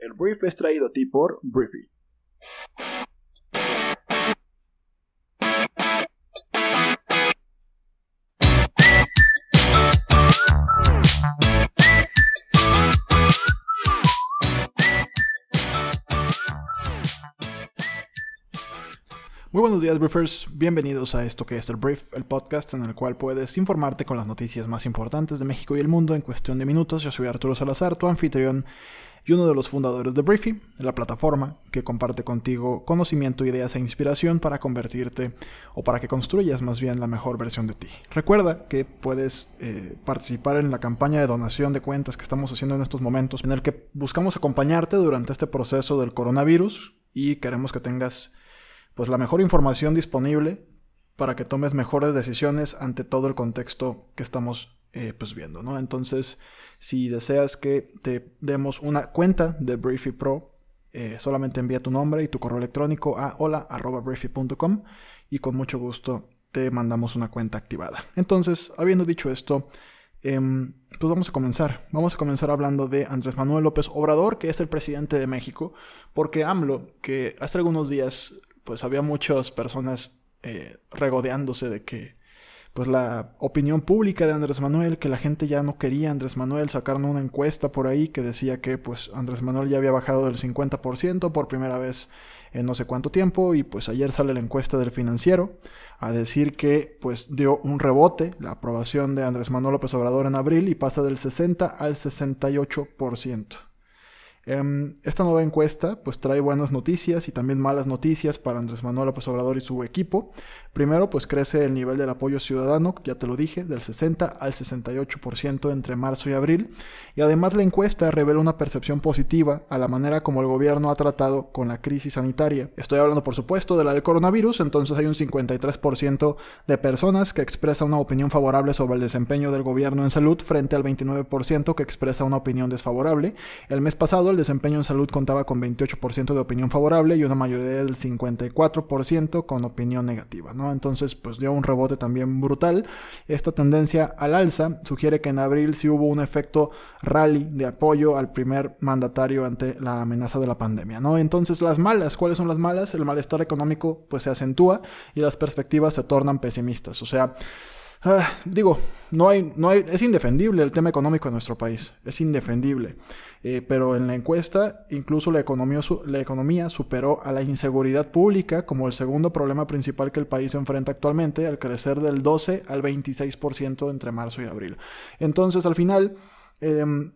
El brief es traído a ti por Briefy. Muy buenos días, Briefers. Bienvenidos a esto que es el Brief, el podcast en el cual puedes informarte con las noticias más importantes de México y el mundo en cuestión de minutos. Yo soy Arturo Salazar, tu anfitrión y uno de los fundadores de Briefy, la plataforma que comparte contigo conocimiento, ideas e inspiración para convertirte o para que construyas más bien la mejor versión de ti. Recuerda que puedes eh, participar en la campaña de donación de cuentas que estamos haciendo en estos momentos, en el que buscamos acompañarte durante este proceso del coronavirus y queremos que tengas pues la mejor información disponible para que tomes mejores decisiones ante todo el contexto que estamos eh, pues viendo, ¿no? Entonces, si deseas que te demos una cuenta de Briefy Pro, eh, solamente envía tu nombre y tu correo electrónico a hola.briefy.com y con mucho gusto te mandamos una cuenta activada. Entonces, habiendo dicho esto, em, pues vamos a comenzar. Vamos a comenzar hablando de Andrés Manuel López Obrador, que es el presidente de México, porque AMLO, que hace algunos días pues había muchas personas eh, regodeándose de que pues la opinión pública de Andrés Manuel, que la gente ya no quería a Andrés Manuel, sacaron una encuesta por ahí que decía que pues Andrés Manuel ya había bajado del 50% por primera vez en no sé cuánto tiempo y pues ayer sale la encuesta del financiero a decir que pues dio un rebote la aprobación de Andrés Manuel López Obrador en abril y pasa del 60 al 68%. Em, esta nueva encuesta pues trae buenas noticias y también malas noticias para Andrés Manuel López Obrador y su equipo. Primero pues crece el nivel del apoyo ciudadano, ya te lo dije, del 60 al 68% entre marzo y abril. Y además la encuesta revela una percepción positiva a la manera como el gobierno ha tratado con la crisis sanitaria. Estoy hablando por supuesto de la del coronavirus, entonces hay un 53% de personas que expresa una opinión favorable sobre el desempeño del gobierno en salud frente al 29% que expresa una opinión desfavorable. El mes pasado el desempeño en salud contaba con 28% de opinión favorable y una mayoría del 54% con opinión negativa, ¿no? Entonces, pues dio un rebote también brutal. Esta tendencia al alza sugiere que en abril sí hubo un efecto rally de apoyo al primer mandatario ante la amenaza de la pandemia, ¿no? Entonces, las malas, ¿cuáles son las malas? El malestar económico pues se acentúa y las perspectivas se tornan pesimistas, o sea, Ah, digo, no hay, no hay, es indefendible el tema económico en nuestro país, es indefendible. Eh, pero en la encuesta, incluso la economía, la economía superó a la inseguridad pública como el segundo problema principal que el país enfrenta actualmente, al crecer del 12 al 26% entre marzo y abril. Entonces, al final, em,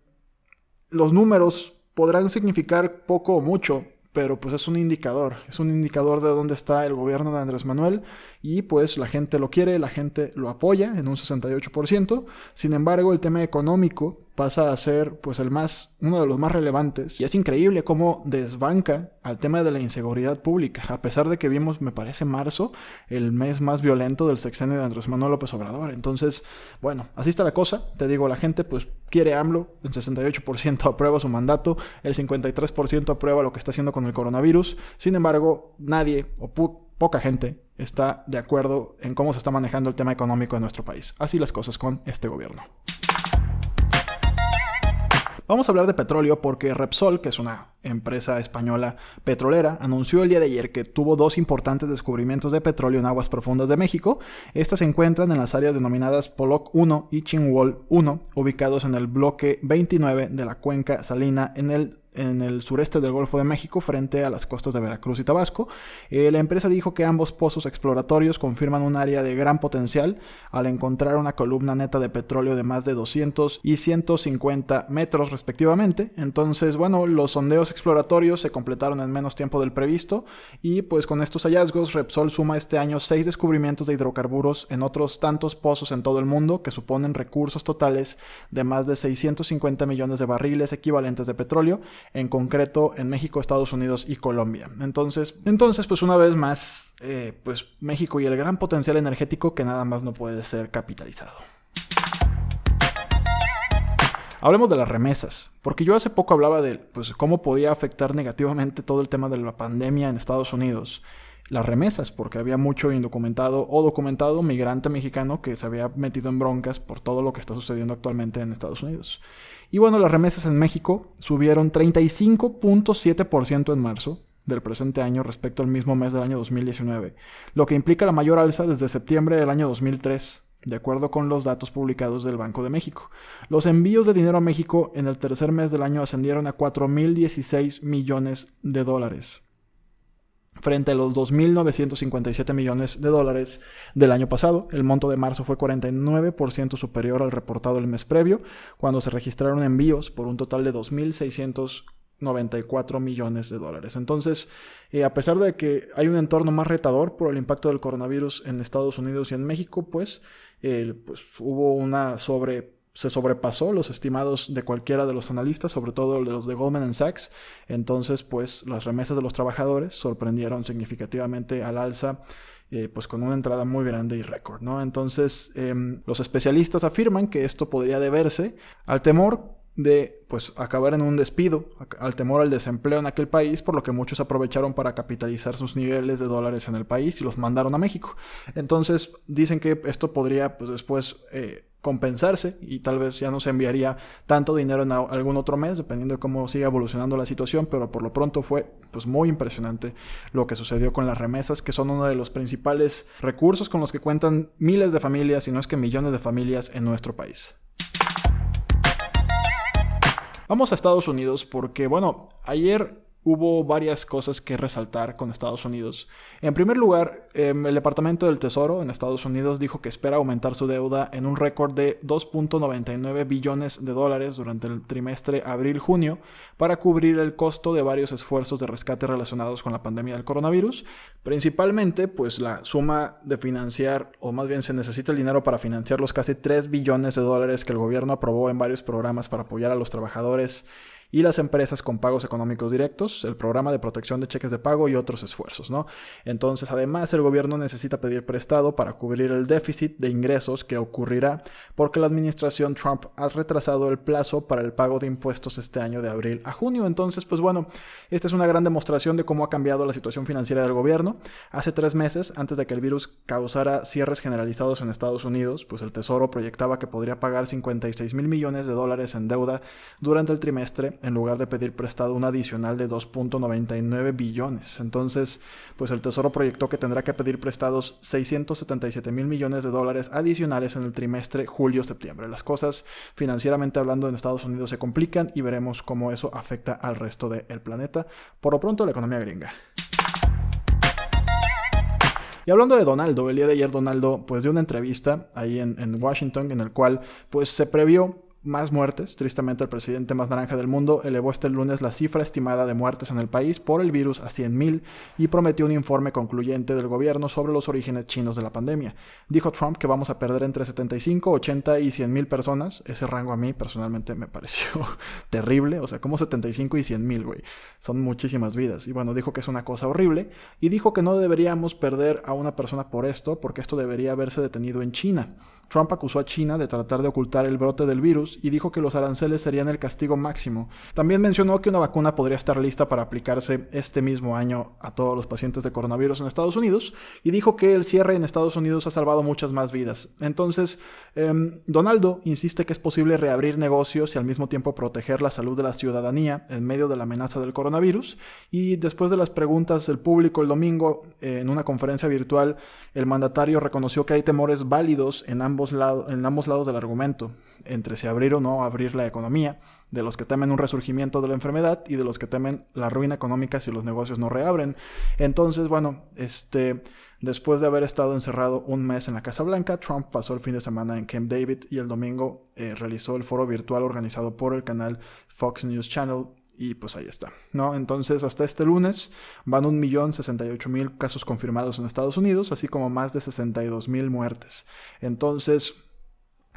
los números podrán significar poco o mucho, pero pues es un indicador, es un indicador de dónde está el gobierno de Andrés Manuel y pues la gente lo quiere, la gente lo apoya en un 68%. Sin embargo, el tema económico pasa a ser pues el más uno de los más relevantes y es increíble cómo desbanca al tema de la inseguridad pública, a pesar de que vimos, me parece marzo, el mes más violento del sexenio de Andrés Manuel López Obrador. Entonces, bueno, así está la cosa. Te digo, la gente pues quiere AMLO, el 68% aprueba su mandato, el 53% aprueba lo que está haciendo con el coronavirus. Sin embargo, nadie o poca gente está de acuerdo en cómo se está manejando el tema económico de nuestro país. Así las cosas con este gobierno. Vamos a hablar de petróleo porque Repsol, que es una empresa española petrolera, anunció el día de ayer que tuvo dos importantes descubrimientos de petróleo en aguas profundas de México. Estas se encuentran en las áreas denominadas Pollock 1 y Chinwol 1, ubicados en el bloque 29 de la cuenca salina en el en el sureste del Golfo de México frente a las costas de Veracruz y Tabasco. Eh, la empresa dijo que ambos pozos exploratorios confirman un área de gran potencial al encontrar una columna neta de petróleo de más de 200 y 150 metros respectivamente. Entonces, bueno, los sondeos exploratorios se completaron en menos tiempo del previsto y pues con estos hallazgos Repsol suma este año seis descubrimientos de hidrocarburos en otros tantos pozos en todo el mundo que suponen recursos totales de más de 650 millones de barriles equivalentes de petróleo en concreto en México, Estados Unidos y Colombia. Entonces, entonces pues una vez más, eh, pues México y el gran potencial energético que nada más no puede ser capitalizado. Hablemos de las remesas, porque yo hace poco hablaba de pues, cómo podía afectar negativamente todo el tema de la pandemia en Estados Unidos. Las remesas, porque había mucho indocumentado o documentado migrante mexicano que se había metido en broncas por todo lo que está sucediendo actualmente en Estados Unidos. Y bueno, las remesas en México subieron 35.7% en marzo del presente año respecto al mismo mes del año 2019, lo que implica la mayor alza desde septiembre del año 2003 de acuerdo con los datos publicados del Banco de México. Los envíos de dinero a México en el tercer mes del año ascendieron a 4.016 millones de dólares, frente a los 2.957 millones de dólares del año pasado. El monto de marzo fue 49% superior al reportado el mes previo, cuando se registraron envíos por un total de 2.694 millones de dólares. Entonces, eh, a pesar de que hay un entorno más retador por el impacto del coronavirus en Estados Unidos y en México, pues pues hubo una sobre se sobrepasó los estimados de cualquiera de los analistas, sobre todo los de Goldman Sachs. Entonces, pues las remesas de los trabajadores sorprendieron significativamente al alza, eh, pues con una entrada muy grande y récord, ¿no? Entonces, em, los especialistas afirman que esto podría deberse al temor de pues acabar en un despido, al temor al desempleo en aquel país, por lo que muchos aprovecharon para capitalizar sus niveles de dólares en el país y los mandaron a México. Entonces dicen que esto podría pues después eh, compensarse y tal vez ya no se enviaría tanto dinero en algún otro mes, dependiendo de cómo siga evolucionando la situación, pero por lo pronto fue pues muy impresionante lo que sucedió con las remesas, que son uno de los principales recursos con los que cuentan miles de familias, y no es que millones de familias en nuestro país. Vamos a Estados Unidos porque, bueno, ayer hubo varias cosas que resaltar con Estados Unidos. En primer lugar, em, el Departamento del Tesoro en Estados Unidos dijo que espera aumentar su deuda en un récord de 2.99 billones de dólares durante el trimestre abril-junio para cubrir el costo de varios esfuerzos de rescate relacionados con la pandemia del coronavirus. Principalmente, pues la suma de financiar, o más bien se necesita el dinero para financiar los casi 3 billones de dólares que el gobierno aprobó en varios programas para apoyar a los trabajadores y las empresas con pagos económicos directos, el programa de protección de cheques de pago y otros esfuerzos, ¿no? Entonces, además, el gobierno necesita pedir prestado para cubrir el déficit de ingresos que ocurrirá porque la administración Trump ha retrasado el plazo para el pago de impuestos este año de abril a junio. Entonces, pues bueno, esta es una gran demostración de cómo ha cambiado la situación financiera del gobierno. Hace tres meses, antes de que el virus causara cierres generalizados en Estados Unidos, pues el Tesoro proyectaba que podría pagar 56 mil millones de dólares en deuda durante el trimestre en lugar de pedir prestado un adicional de 2.99 billones. Entonces, pues el Tesoro proyectó que tendrá que pedir prestados 677 mil millones de dólares adicionales en el trimestre julio-septiembre. Las cosas financieramente hablando en Estados Unidos se complican y veremos cómo eso afecta al resto del planeta. Por lo pronto, la economía gringa. Y hablando de Donaldo, el día de ayer Donaldo pues dio una entrevista ahí en, en Washington en el cual pues se previó más muertes. Tristemente, el presidente más naranja del mundo elevó este lunes la cifra estimada de muertes en el país por el virus a 100.000 y prometió un informe concluyente del gobierno sobre los orígenes chinos de la pandemia. Dijo Trump que vamos a perder entre 75, 80 y 100.000 personas. Ese rango a mí personalmente me pareció terrible. O sea, como 75 y 100.000, güey. Son muchísimas vidas. Y bueno, dijo que es una cosa horrible y dijo que no deberíamos perder a una persona por esto porque esto debería haberse detenido en China. Trump acusó a China de tratar de ocultar el brote del virus y dijo que los aranceles serían el castigo máximo. También mencionó que una vacuna podría estar lista para aplicarse este mismo año a todos los pacientes de coronavirus en Estados Unidos y dijo que el cierre en Estados Unidos ha salvado muchas más vidas. Entonces, em, Donaldo insiste que es posible reabrir negocios y al mismo tiempo proteger la salud de la ciudadanía en medio de la amenaza del coronavirus y después de las preguntas del público el domingo en una conferencia virtual, el mandatario reconoció que hay temores válidos en ambos lados del argumento, entre si abrir o no abrir la economía, de los que temen un resurgimiento de la enfermedad y de los que temen la ruina económica si los negocios no reabren. Entonces, bueno, este, después de haber estado encerrado un mes en la Casa Blanca, Trump pasó el fin de semana en Camp David y el domingo eh, realizó el foro virtual organizado por el canal Fox News Channel y pues ahí está, ¿no? Entonces, hasta este lunes van 1.068.000 casos confirmados en Estados Unidos, así como más de 62.000 muertes. Entonces,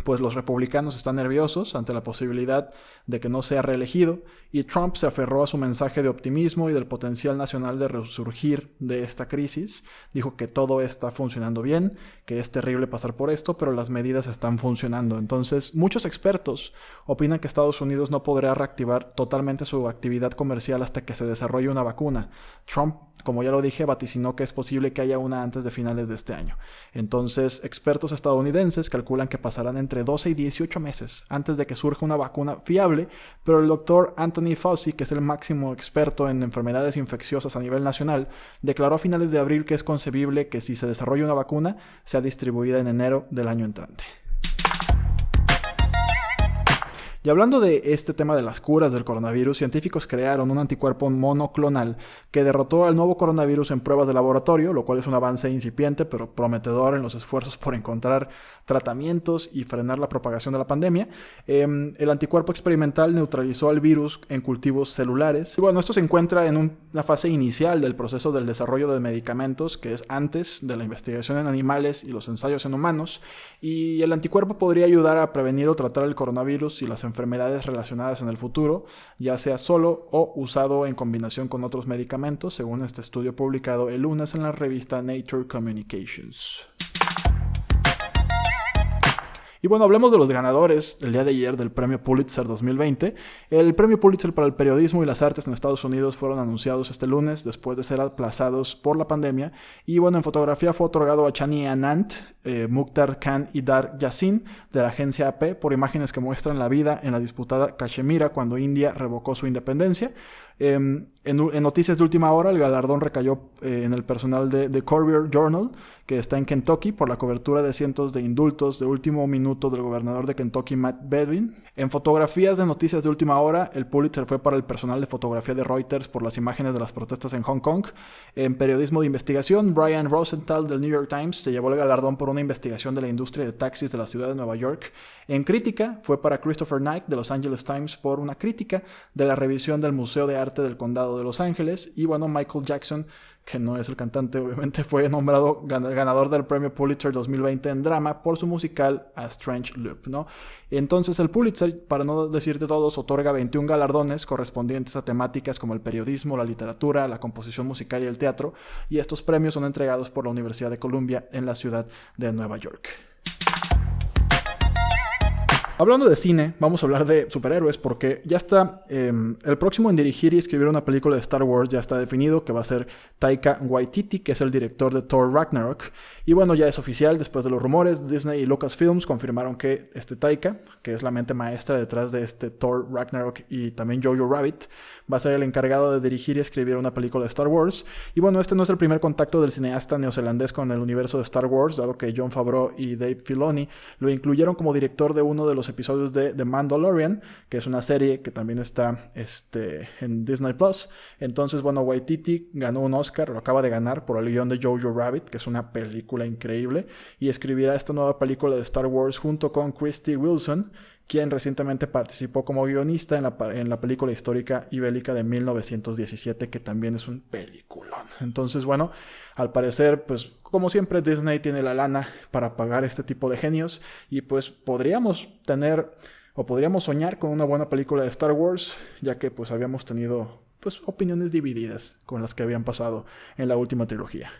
pues los republicanos están nerviosos ante la posibilidad de que no sea reelegido y Trump se aferró a su mensaje de optimismo y del potencial nacional de resurgir de esta crisis. Dijo que todo está funcionando bien, que es terrible pasar por esto, pero las medidas están funcionando. Entonces, muchos expertos opinan que Estados Unidos no podrá reactivar totalmente su actividad comercial hasta que se desarrolle una vacuna. Trump como ya lo dije, vaticinó que es posible que haya una antes de finales de este año. Entonces, expertos estadounidenses calculan que pasarán entre 12 y 18 meses antes de que surja una vacuna fiable, pero el doctor Anthony Fauci, que es el máximo experto en enfermedades infecciosas a nivel nacional, declaró a finales de abril que es concebible que si se desarrolla una vacuna, sea distribuida en enero del año entrante. Y hablando de este tema de las curas del coronavirus, científicos crearon un anticuerpo monoclonal que derrotó al nuevo coronavirus en pruebas de laboratorio, lo cual es un avance incipiente pero prometedor en los esfuerzos por encontrar tratamientos y frenar la propagación de la pandemia. Em, el anticuerpo experimental neutralizó al virus en cultivos celulares. Y bueno, esto se encuentra en una fase inicial del proceso del desarrollo de medicamentos, que es antes de la investigación en animales y los ensayos en humanos. Y el anticuerpo podría ayudar a prevenir o tratar el coronavirus y las enfermedades relacionadas en el futuro, ya sea solo o usado en combinación con otros medicamentos, según este estudio publicado el lunes en la revista Nature Communications. Y bueno, hablemos de los ganadores del día de ayer del premio Pulitzer 2020. El premio Pulitzer para el periodismo y las artes en Estados Unidos fueron anunciados este lunes después de ser aplazados por la pandemia. Y bueno, en fotografía fue otorgado a Chani Anand, eh, Mukhtar Khan y Dar Yassin de la agencia AP por imágenes que muestran la vida en la disputada Cachemira cuando India revocó su independencia. Em, en, noticias de última hora, el galardón recayó eh, en el personal de The Courier Journal, que está en Kentucky, por la cobertura de cientos de indultos de último minuto del gobernador de Kentucky, Matt Bedwin. En fotografías de noticias de última hora, el Pulitzer fue para el personal de fotografía de Reuters por las imágenes de las protestas en Hong Kong. En periodismo de investigación, Brian Rosenthal del New York Times se llevó el galardón por una investigación de la industria de taxis de la ciudad de Nueva York. En crítica, fue para Christopher Knight de Los Angeles Times por una crítica de la revisión del Museo de Arte del Condado de Los Ángeles. Y bueno, Michael Jackson, que no es el cantante, obviamente, fue nombrado ganador del premio Pulitzer 2020 en drama por su musical A Strange Loop, ¿no? Entonces el Pulitzer, para no decirte todos, otorga 21 galardones correspondientes a temáticas como el periodismo, la literatura, la composición musical y el teatro, y estos premios son entregados por la Universidad de Columbia en la ciudad de Nueva York. Hablando de cine, vamos a hablar de superhéroes porque ya está em, el próximo en dirigir y escribir una película de Star Wars ya está definido que va a ser Taika Waititi, que es el director de Thor Ragnarok. Y bueno, ya es oficial, después de los rumores, Disney y Lucasfilms confirmaron que este Taika, que es la mente maestra detrás de este Thor Ragnarok y también Jojo Rabbit, va a ser el encargado de dirigir y escribir una película de Star Wars. Y bueno, este no es el primer contacto del cineasta neozelandés con el universo de Star Wars, dado que John Favreau y Dave Filoni lo incluyeron como director de uno de los episodios de The Mandalorian, que es una serie que también está este, en Disney Plus. Entonces, bueno, Waititi ganó un Oscar, lo acaba de ganar por el guion de Jojo Rabbit, que es una película increíble, y escribirá esta nueva película de Star Wars junto con Christy Wilson quien recientemente participó como guionista en la, en la película histórica y bélica de 1917, que también es un peliculón. Entonces, bueno, al parecer, pues como siempre, Disney tiene la lana para pagar este tipo de genios y pues podríamos tener o podríamos soñar con una buena película de Star Wars, ya que pues habíamos tenido pues opiniones divididas con las que habían pasado en la última trilogía.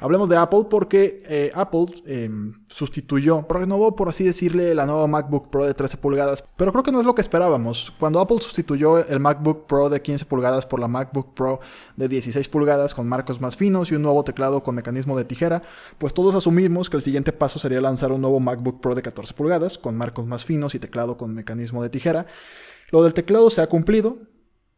Hablemos de Apple porque eh, Apple em, sustituyó, renovó por así decirle la nueva MacBook Pro de 13 pulgadas, pero creo que no es lo que esperábamos. Cuando Apple sustituyó el MacBook Pro de 15 pulgadas por la MacBook Pro de 16 pulgadas con marcos más finos y un nuevo teclado con mecanismo de tijera, pues todos asumimos que el siguiente paso sería lanzar un nuevo MacBook Pro de 14 pulgadas con marcos más finos y teclado con mecanismo de tijera. Lo del teclado se ha cumplido,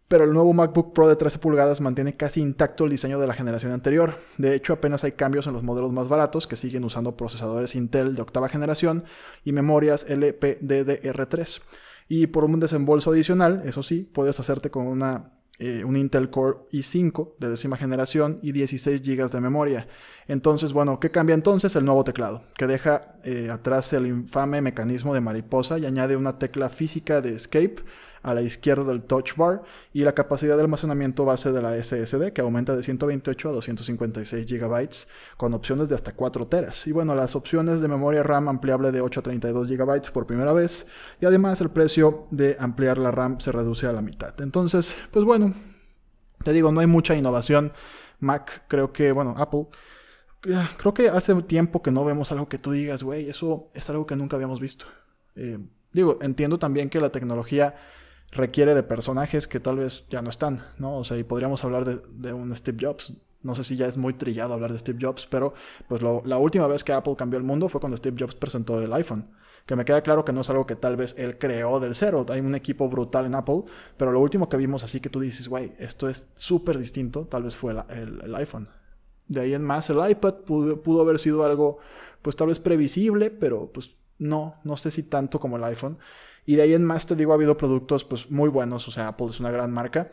pero el nuevo MacBook Pro de 13 pulgadas mantiene casi intacto el diseño de la generación anterior. De hecho, apenas hay cambios en los modelos más baratos que siguen usando procesadores Intel de octava generación y memorias LPDDR3. Y por un desembolso adicional, eso sí, puedes hacerte con una, eh, un Intel Core i5 de décima generación y 16 GB de memoria. Entonces, bueno, ¿qué cambia entonces? El nuevo teclado, que deja eh, atrás el infame mecanismo de mariposa y añade una tecla física de Escape a la izquierda del touch bar y la capacidad de almacenamiento base de la SSD que aumenta de 128 a 256 GB con opciones de hasta 4 teras. Y bueno, las opciones de memoria RAM ampliable de 8 a 32 GB por primera vez y además el precio de ampliar la RAM se reduce a la mitad. Entonces, pues bueno, te digo, no hay mucha innovación. Mac, creo que, bueno, Apple creo que hace tiempo que no vemos algo que tú digas, güey, eso es algo que nunca habíamos visto. Eh, digo, entiendo también que la tecnología requiere de personajes que tal vez ya no están, ¿no? O sea, y podríamos hablar de, un Steve Jobs. No sé si ya es muy trillado hablar de Steve Jobs, pero pues la última vez que Apple cambió el mundo fue cuando Steve Jobs presentó el iPhone. Que me queda claro que no es algo que tal vez él creó del cero. Hay un equipo brutal en Apple, pero lo último que vimos así que tú dices, güey, esto es súper distinto, tal vez fue el, iPhone. De ahí en más, el iPad pudo, pudo haber sido algo, pues tal vez previsible, pero pues no, no sé si tanto como el iPhone. Y de ahí en más, te digo, ha habido productos pues muy buenos, o sea, Apple es una gran marca,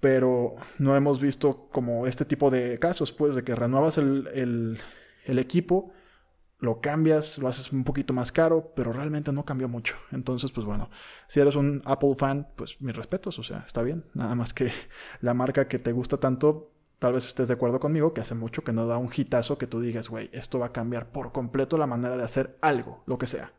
pero no hemos visto como este tipo de casos, pues, de que renuevas el, equipo, lo cambias, lo haces un poquito más caro, pero realmente no cambió mucho. Entonces, pues bueno, si eres un Apple fan, pues mis respetos, o sea, está bien. Nada más que la marca que te gusta tanto, tal vez estés de acuerdo conmigo, que hace mucho que no da un hitazo que tú digas, güey, esto va a cambiar por completo la manera de hacer algo, lo que sea.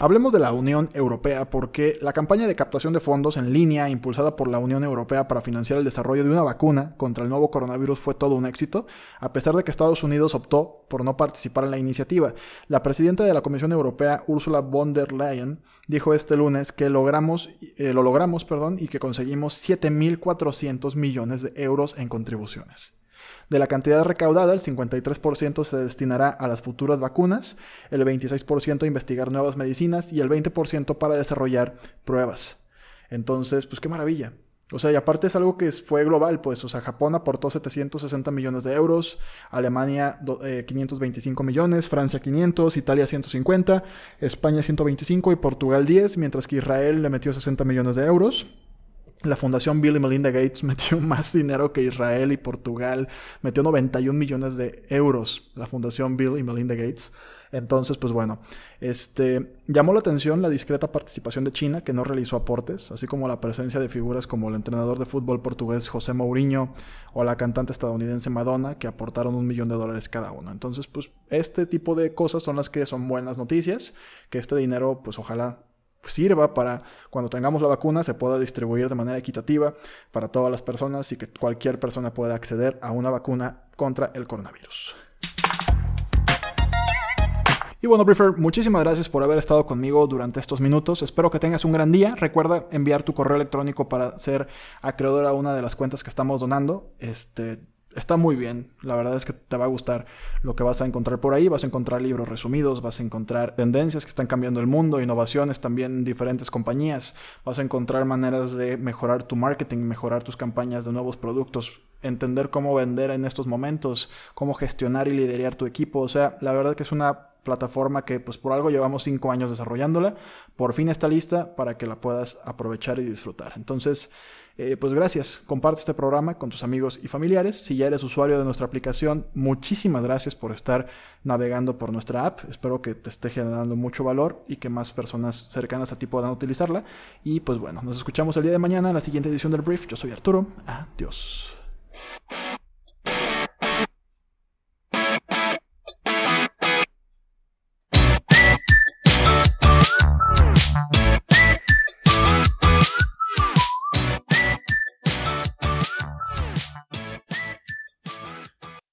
Hablemos de la Unión Europea porque la campaña de captación de fondos en línea impulsada por la Unión Europea para financiar el desarrollo de una vacuna contra el nuevo coronavirus fue todo un éxito, a pesar de que Estados Unidos optó por no participar en la iniciativa. La presidenta de la Comisión Europea, Ursula von der Leyen, dijo este lunes que logramos, eh, lo logramos perdón, y que conseguimos 7.400 millones de euros en contribuciones. De la cantidad recaudada, el 53% se destinará a las futuras vacunas, el 26% a investigar nuevas medicinas y el 20% para desarrollar pruebas. Entonces, pues qué maravilla. O sea, y aparte es algo que fue global, pues, o sea, Japón aportó 760 millones de euros, Alemania 525 eh, millones, Francia 500, Italia 150, España 125 y Portugal 10, mientras que Israel le metió 60 millones de euros. La Fundación Bill y Melinda Gates metió más dinero que Israel y Portugal. Metió 91 millones de euros la Fundación Bill y Melinda Gates. Entonces, pues bueno, este, llamó la atención la discreta participación de China, que no realizó aportes, así como la presencia de figuras como el entrenador de fútbol portugués José Mourinho o la cantante estadounidense Madonna, que aportaron un millón de dólares cada uno. Entonces, pues este tipo de cosas son las que son buenas noticias, que este dinero, pues ojalá sirva para cuando tengamos la vacuna se pueda distribuir de manera equitativa para todas las personas y que cualquier persona pueda acceder a una vacuna contra el coronavirus. Y bueno, Briefer, muchísimas gracias por haber estado conmigo durante estos minutos. Espero que tengas un gran día. Recuerda enviar tu correo electrónico para ser acreedor a una de las cuentas que estamos donando. Este, está muy bien. La verdad es que te va a gustar lo que vas a encontrar por ahí. Vas a encontrar libros resumidos, vas a encontrar tendencias que están cambiando el mundo, innovaciones también en diferentes compañías. Vas a encontrar maneras de mejorar tu marketing, mejorar tus campañas de nuevos productos, entender cómo vender en estos momentos, cómo gestionar y liderar tu equipo. O sea, la verdad que es una plataforma que pues por algo llevamos cinco años desarrollándola. Por fin está lista para que la puedas aprovechar y disfrutar. Entonces, eh, pues gracias, comparte este programa con tus amigos y familiares. Si ya eres usuario de nuestra aplicación, muchísimas gracias por estar navegando por nuestra app. Espero que te esté generando mucho valor y que más personas cercanas a ti puedan utilizarla. Y pues bueno, nos escuchamos el día de mañana en la siguiente edición del Brief. Yo soy Arturo. Adiós.